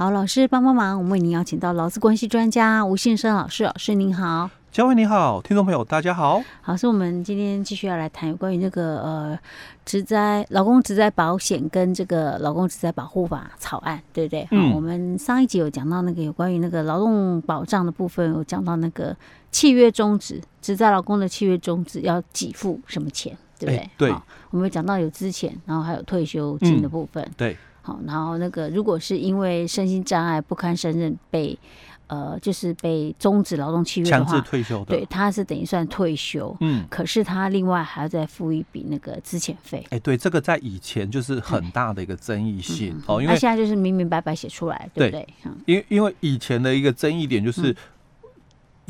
好，老师帮帮忙，我们为您邀请到劳资关系专家吴先生老师，老师您好。嘉惠你好，听众朋友大家好。好，是我们今天继续要来谈有关于那个呃职灾老公职灾保险跟这个老公职灾保护法草案，对不对？嗯。我们上一集有讲到那个有关于那个劳动保障的部分，有讲到那个契约终止，职灾老公的契约终止要给付什么钱，对不对？欸、对。我们讲到有资遣，然后还有退休金的部分。嗯、对。好，然后那个如果是因为身心障碍不堪胜任被。呃，就是被终止劳动契约的话，强制退休的，对，他是等于算退休，嗯，可是他另外还要再付一笔那个资遣费。哎，对，这个在以前就是很大的一个争议性哦，因为他现在就是明明白白写出来，对不对？因为因为以前的一个争议点就是。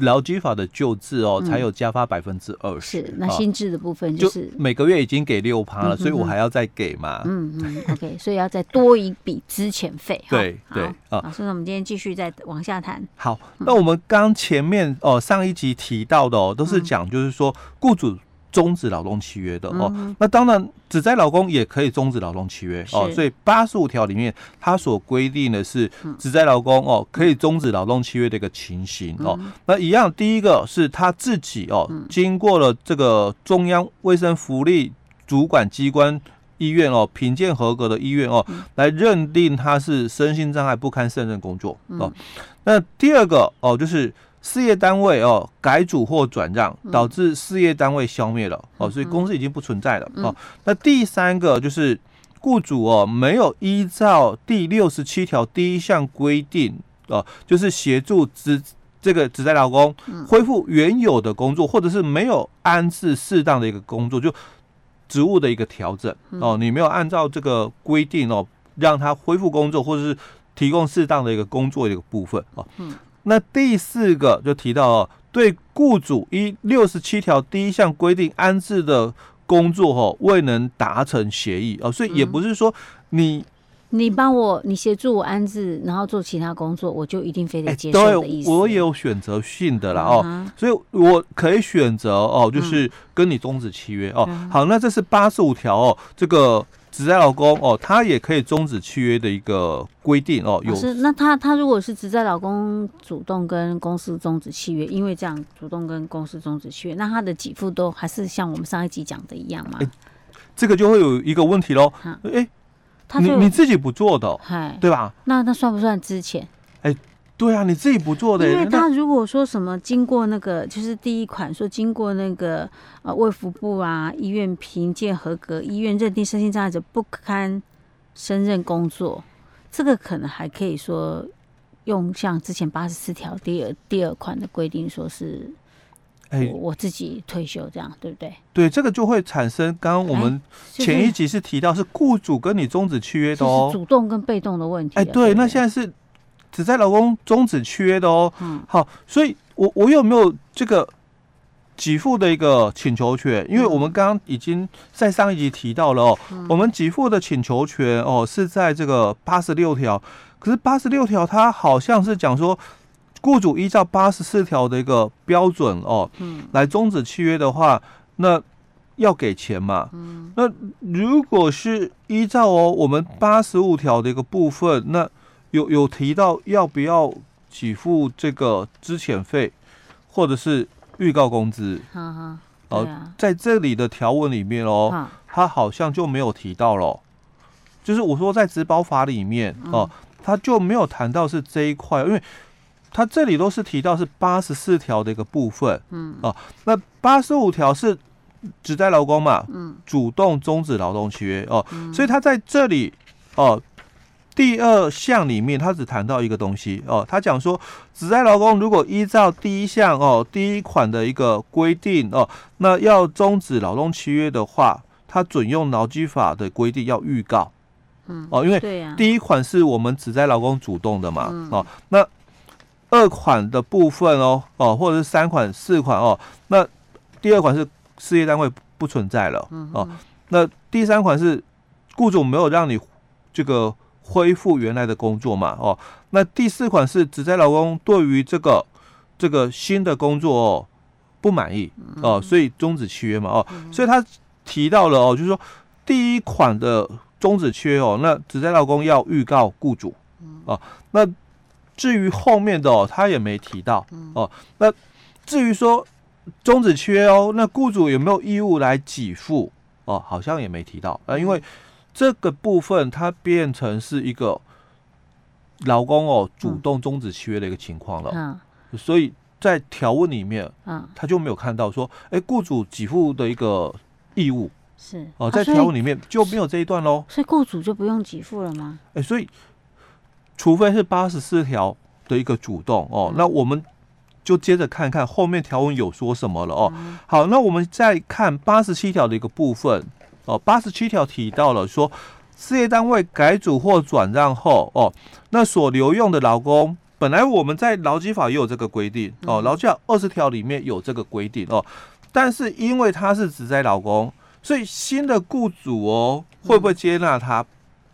劳基法的旧制哦，才有加发百分之二十。是，那新制的部分就是就每个月已经给六趴了，所以我还要再给嘛。嗯嗯，OK，所以要再多一笔资遣费。对对啊，所以我们今天继续再往下谈。好，那我们刚前面哦上一集提到的哦，都是讲就是说雇主。终止劳动契约的哦，那当然，职灾劳工也可以终止劳动契约哦。所以八十五条里面，它所规定的是职灾劳工哦可以终止劳动契约的一个情形哦。那一样，第一个是他自己哦，经过了这个中央卫生福利主管机关医院哦评鉴合格的医院哦，来认定他是身心障碍不堪胜任工作哦。那第二个哦就是。事业单位哦改组或转让，导致事业单位消灭了哦，所以公司已经不存在了哦。那第三个就是雇主哦没有依照第六十七条第一项规定哦，就是协助职这个职在劳工恢复原有的工作，或者是没有安置适当的一个工作，就职务的一个调整哦，你没有按照这个规定哦，让他恢复工作，或者是提供适当的一个工作的一个部分哦。那第四个就提到哦，对雇主依六十七条第一项规定安置的工作哦，未能达成协议哦，所以也不是说你你帮我你协助我安置，然后做其他工作，我就一定非得接受的意思。对，我也有选择性的啦哦，所以我可以选择哦，就是跟你终止契约哦。好，那这是八十五条哦，这个。职在老公哦，他也可以终止契约的一个规定哦。有是那他他如果是职在老公主动跟公司终止契约，因为这样主动跟公司终止契约，那他的给付都还是像我们上一集讲的一样吗？欸，这个就会有一个问题喽。哎，他你你自己不做的，对吧？那那算不算之前？哎。对啊，你自己不做的。因为他如果说什么经过那个，就是第一款说经过那个呃卫福部啊医院评鉴合格，医院认定身心障碍者不堪胜任工作，这个可能还可以说用像之前八十四条第二第二款的规定，说是哎我自己退休这样，对不对？对，这个就会产生刚刚我们前一集是提到是雇主跟你终止契约的哦，主动跟被动的问题。哎，对，那现在是。职灾劳工终止契约的哦，嗯，好，所以我我有没有这个给付的一个请求权？因为我们刚刚已经在上一集提到了哦，我们给付的请求权哦是在这个八十六条，可是八十六条它好像是讲说，雇主依照八十四条的一个标准哦，嗯，来终止契约的话，那要给钱嘛，嗯，那如果是依照哦我们八十五条的一个部分，那有有提到要不要给付这个支遣费，或者是预告工资？哦、啊，在这里的条文里面哦，他好像就没有提到了。就是我说在职保法里面哦，他就没有谈到是这一块，因为他这里都是提到是八十四条的一个部分。嗯，哦，那八十五条是只在劳工嘛？嗯，主动终止劳动契约哦，所以他在这里哦。第二项里面，他只谈到一个东西哦，他讲说，只在劳工如果依照第一项哦，第一款的一个规定哦，那要终止劳动契约的话，他准用劳基法的规定要预告，嗯，哦，因为第一款是我们只在劳工主动的嘛，哦，那二款的部分哦，哦，或者是三款、四款哦，那第二款是事业单位不存在了，哦，那第三款是雇主没有让你这个。恢复原来的工作嘛，哦，那第四款是只在老公对于这个这个新的工作哦不满意哦，所以终止契约嘛，哦，所以他提到了哦，就是说第一款的终止契约哦，那只在老公要预告雇主哦。那至于后面的哦，他也没提到哦。那至于说终止契约哦，那雇主有没有义务来给付哦？好像也没提到啊，因为这个部分它变成是一个劳工哦主动终止契约的一个情况了，所以在条文里面，嗯，他就没有看到说，哎，雇主给付的一个义务。是。哦，在条文里面就没有这一段喽，所以雇主就不用给付了吗？哎，所以。除非是八十四条的一个主动哦，那我们就接着看看后面条文有说什么了哦。好，那我们再看八十七条的一个部分哦。八十七条提到了说，事业单位改组或转让后哦，那所留用的劳工，本来我们在劳基法也有这个规定哦，劳基法二十条里面有这个规定哦，但是因为他是只在劳工，所以新的雇主哦会不会接纳他？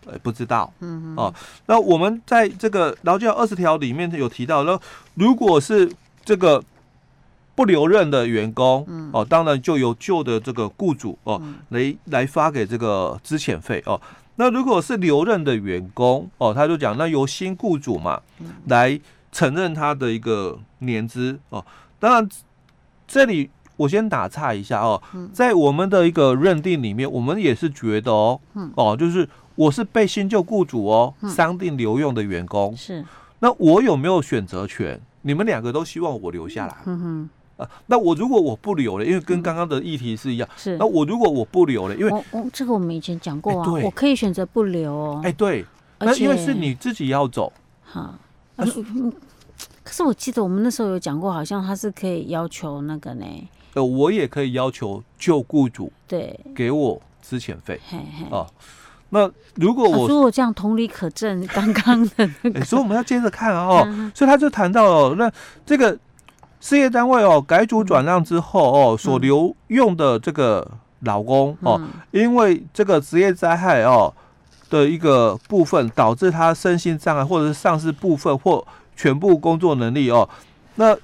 呃，不知道，嗯哦，那我们在这个劳基法二十条里面有提到，那如果是这个不留任的员工，嗯，哦，当然就由旧的这个雇主哦来来发给这个资遣费哦。那如果是留任的员工哦，他就讲那由新雇主嘛来承认他的一个年资哦。当然这里我先打岔一下哦，在我们的一个认定里面，我们也是觉得哦，哦，就是。我是被新旧雇主哦商定留用的员工，嗯、是，那我有没有选择权？你们两个都希望我留下来，嗯哼，啊，那我如果我不留了，因为跟刚刚的议题是一样，是，那我如果我不留了，因为哦，哦，这个我们以前讲过啊，欸、我可以选择不留哦，哎、欸，对，那因为是你自己要走，好，嗯嗯，可是我记得我们那时候有讲过，好像他是可以要求那个呢，呃，我也可以要求旧雇主对给我资遣费，嘿嘿啊。那如果我如果这样同理可证，刚刚的、那所以我们要接着看哦。所以他就谈到了，那这个事业单位哦改组转让之后哦，所留用的这个劳工哦，因为这个职业灾害哦的一个部分导致他身心障碍，或者是丧失部分或全部工作能力哦，那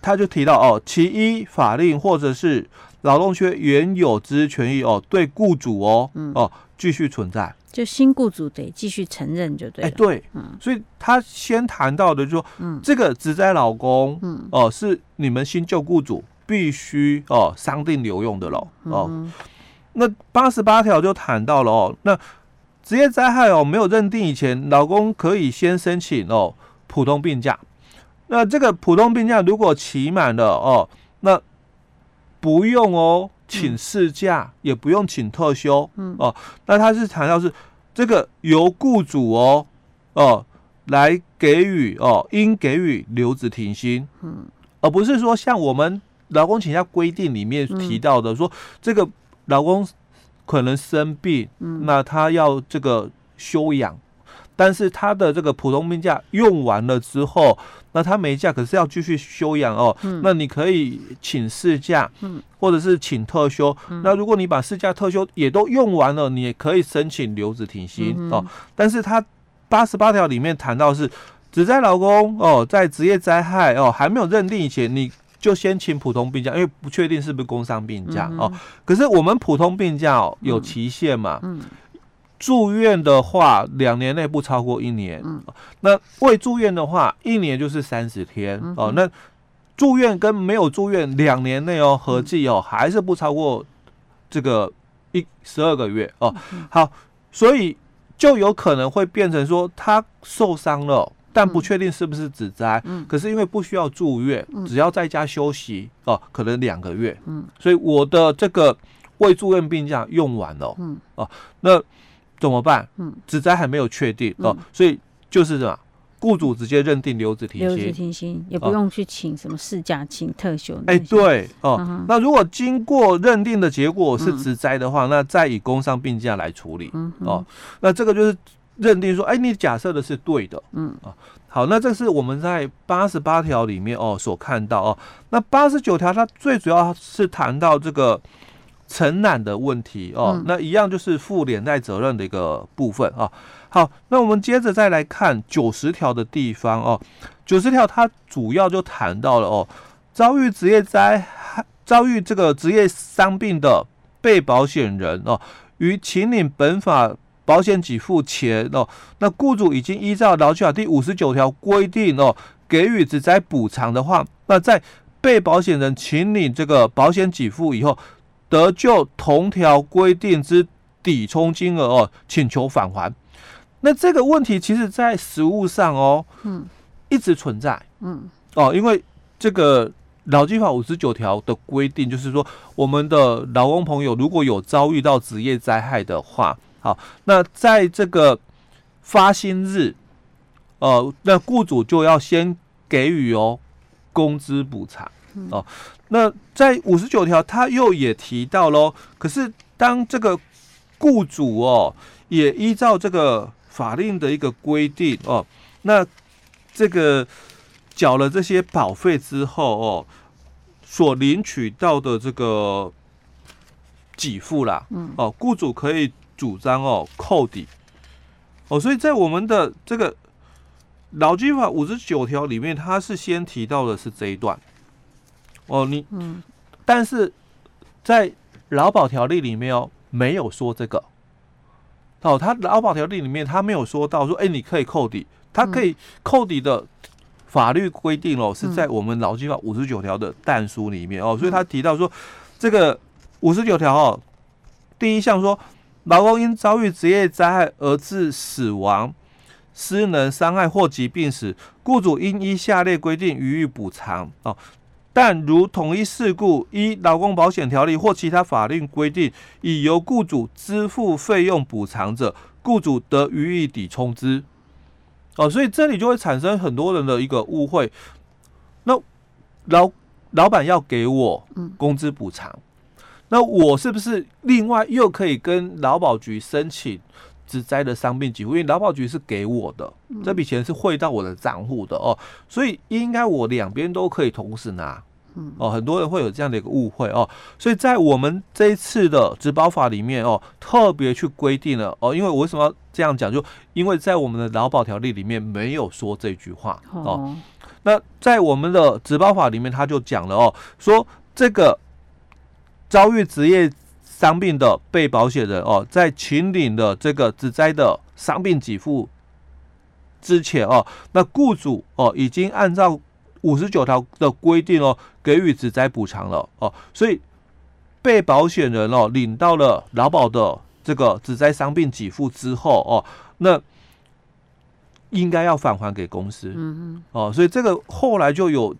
他就提到哦，其一法令或者是劳动契约原有之权益哦，对雇主哦哦。继续存在，就新雇主得继续承认就对了。哎，对，嗯，所以他先谈到的就说，嗯，这个职灾老公，嗯，哦、呃，是你们新旧雇主必须哦商定留用的喽，哦，嗯、那八十八条就谈到了哦，那职业灾害哦没有认定以前，老公可以先申请哦普通病假，那这个普通病假如果期满了哦，那不用哦。请事假也不用请特休，嗯哦，那他是强调是这个由雇主哦哦来给予哦，应给予留职停薪，嗯，而不是说像我们劳工请假规定里面提到的说这个劳工可能生病，嗯，那他要这个休养。但是他的这个普通病假用完了之后，那他没假，可是要继续休养哦。嗯、那你可以请事假，嗯，或者是请特休。嗯、那如果你把事假、特休也都用完了，你也可以申请留职停薪、嗯、哦。但是他八十八条里面谈到是，只在劳工哦，在职业灾害哦还没有认定以前，你就先请普通病假，因为不确定是不是工伤病假、嗯、哦。可是我们普通病假哦有期限嘛？嗯。嗯住院的话，两年内不超过一年。嗯，那未住院的话，一年就是三十天。嗯、哦。那住院跟没有住院两年内哦，合计哦，还是不超过这个一十二个月哦。嗯、好，所以就有可能会变成说他受伤了，但不确定是不是职灾。嗯。可是因为不需要住院，只要在家休息哦，可能两个月。嗯。所以我的这个未住院病假用完了。嗯。哦，那。怎么办？嗯，职灾还没有确定哦，所以就是什么，雇主直接认定留职停薪，留职停薪也不用去请什么事假、请特休。哎，对哦。那如果经过认定的结果是职灾的话，那再以工伤病假来处理。哦，那这个就是认定说，哎，你假设的是对的。嗯啊，好，那这是我们在八十八条里面哦所看到哦。那八十九条它最主要是谈到这个。承揽的问题哦，嗯、那一样就是负连带责任的一个部分啊。好，那我们接着再来看九十条的地方哦。九十条它主要就谈到了哦，遭遇职业灾害、遭遇这个职业伤病的被保险人哦，于请领本法保险给付前哦，那雇主已经依照劳基法第五十九条规定哦，给予职灾补偿的话，那在被保险人请领这个保险给付以后，得就同条规定之抵充金额哦，请求返还。那这个问题其实在实务上哦，嗯，一直存在，嗯，哦，因为这个劳基法五十九条的规定就是说，我们的劳工朋友如果有遭遇到职业灾害的话，好，那在这个发薪日，呃，那雇主就要先给予哦工资补偿哦。那在五十九条，他又也提到喽，可是当这个雇主哦也依照这个。法令的一个规定哦，那这个缴了这些保费之后哦，所领取到的这个给付啦，嗯，哦，雇主可以主张哦扣抵哦，所以在我们的这个劳基法五十九条里面，它是先提到的是这一段哦，你嗯，但是在劳保条例里面哦，没有说这个。哦，他劳保条例里面他没有说到说，哎、欸，你可以扣抵，他可以扣抵的法律规定哦，是在我们劳基法五十九条的但书里面哦，所以他提到说，这个五十九条哦，第一项说，劳工因遭遇职业灾害而致死亡、失能、伤害或疾病时，雇主应依下列规定予以补偿哦。但如同一事故，依劳工保险条例或其他法令规定，已由雇主支付费用补偿者，雇主得予以抵充之。哦，所以这里就会产生很多人的一个误会。那老老板要给我工资补偿，那我是不是另外又可以跟劳保局申请职灾的伤病给付？因为劳保局是给我的，这笔钱是汇到我的账户的哦，所以应该我两边都可以同时拿。哦，很多人会有这样的一个误会哦，所以在我们这一次的职保法里面哦，特别去规定了哦，因为我为什么要这样讲？就因为在我们的劳保条例里面没有说这句话哦。那在我们的职保法里面，他就讲了哦，说这个遭遇职业伤病的被保险人哦，在请领的这个职灾的伤病给付之前哦，那雇主哦已经按照。五十九条的规定哦，给予职灾补偿了哦，所以被保险人哦领到了劳保的这个职灾伤病给付之后哦，那应该要返还给公司，嗯哦，所以这个后来就有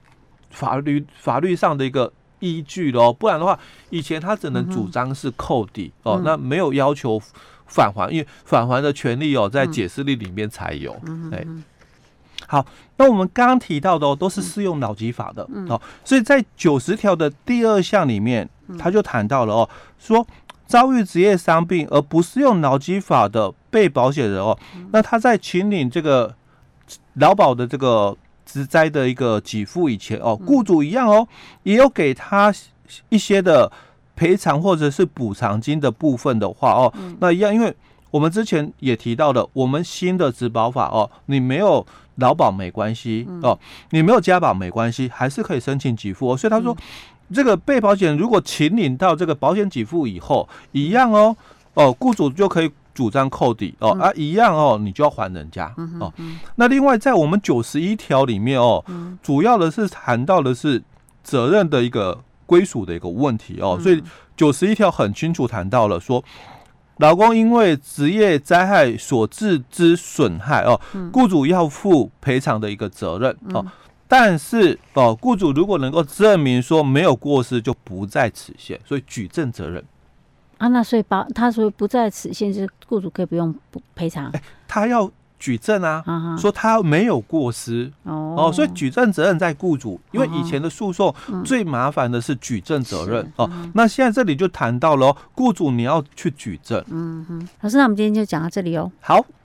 法律法律上的一个依据了哦，不然的话，以前他只能主张是扣抵哦，那没有要求返还，因为返还的权利哦在解释力里面才有，哎。好，那我们刚刚提到的哦，都是适用脑机法的哦，所以在九十条的第二项里面，他就谈到了哦，说遭遇职业伤病而不适用脑机法的被保险人哦，那他在请领这个劳保的这个职灾的一个给付以前哦，雇主一样哦，也有给他一些的赔偿或者是补偿金的部分的话哦，那一样，因为我们之前也提到的，我们新的职保法哦，你没有。劳保没关系哦，你没有加保没关系，还是可以申请给付哦。所以他说，这个被保险人如果请领到这个保险给付以后，一样哦哦，雇主就可以主张扣抵哦啊，一样哦，你就要还人家哦。那另外在我们九十一条里面哦，主要的是谈到的是责任的一个归属的一个问题哦，所以九十一条很清楚谈到了说。老公因为职业灾害所致之损害哦，雇主要负赔偿的一个责任哦。但是哦，雇主如果能够证明说没有过失，就不在此限，所以举证责任啊。那所以把他说不在此限，就是雇主可以不用赔偿。哎，他要。举证啊，说他没有过失哦，所以举证责任在雇主，因为以前的诉讼最麻烦的是举证责任哦。那现在这里就谈到了雇主你要去举证。嗯哼，老师，那我们今天就讲到这里哦。好。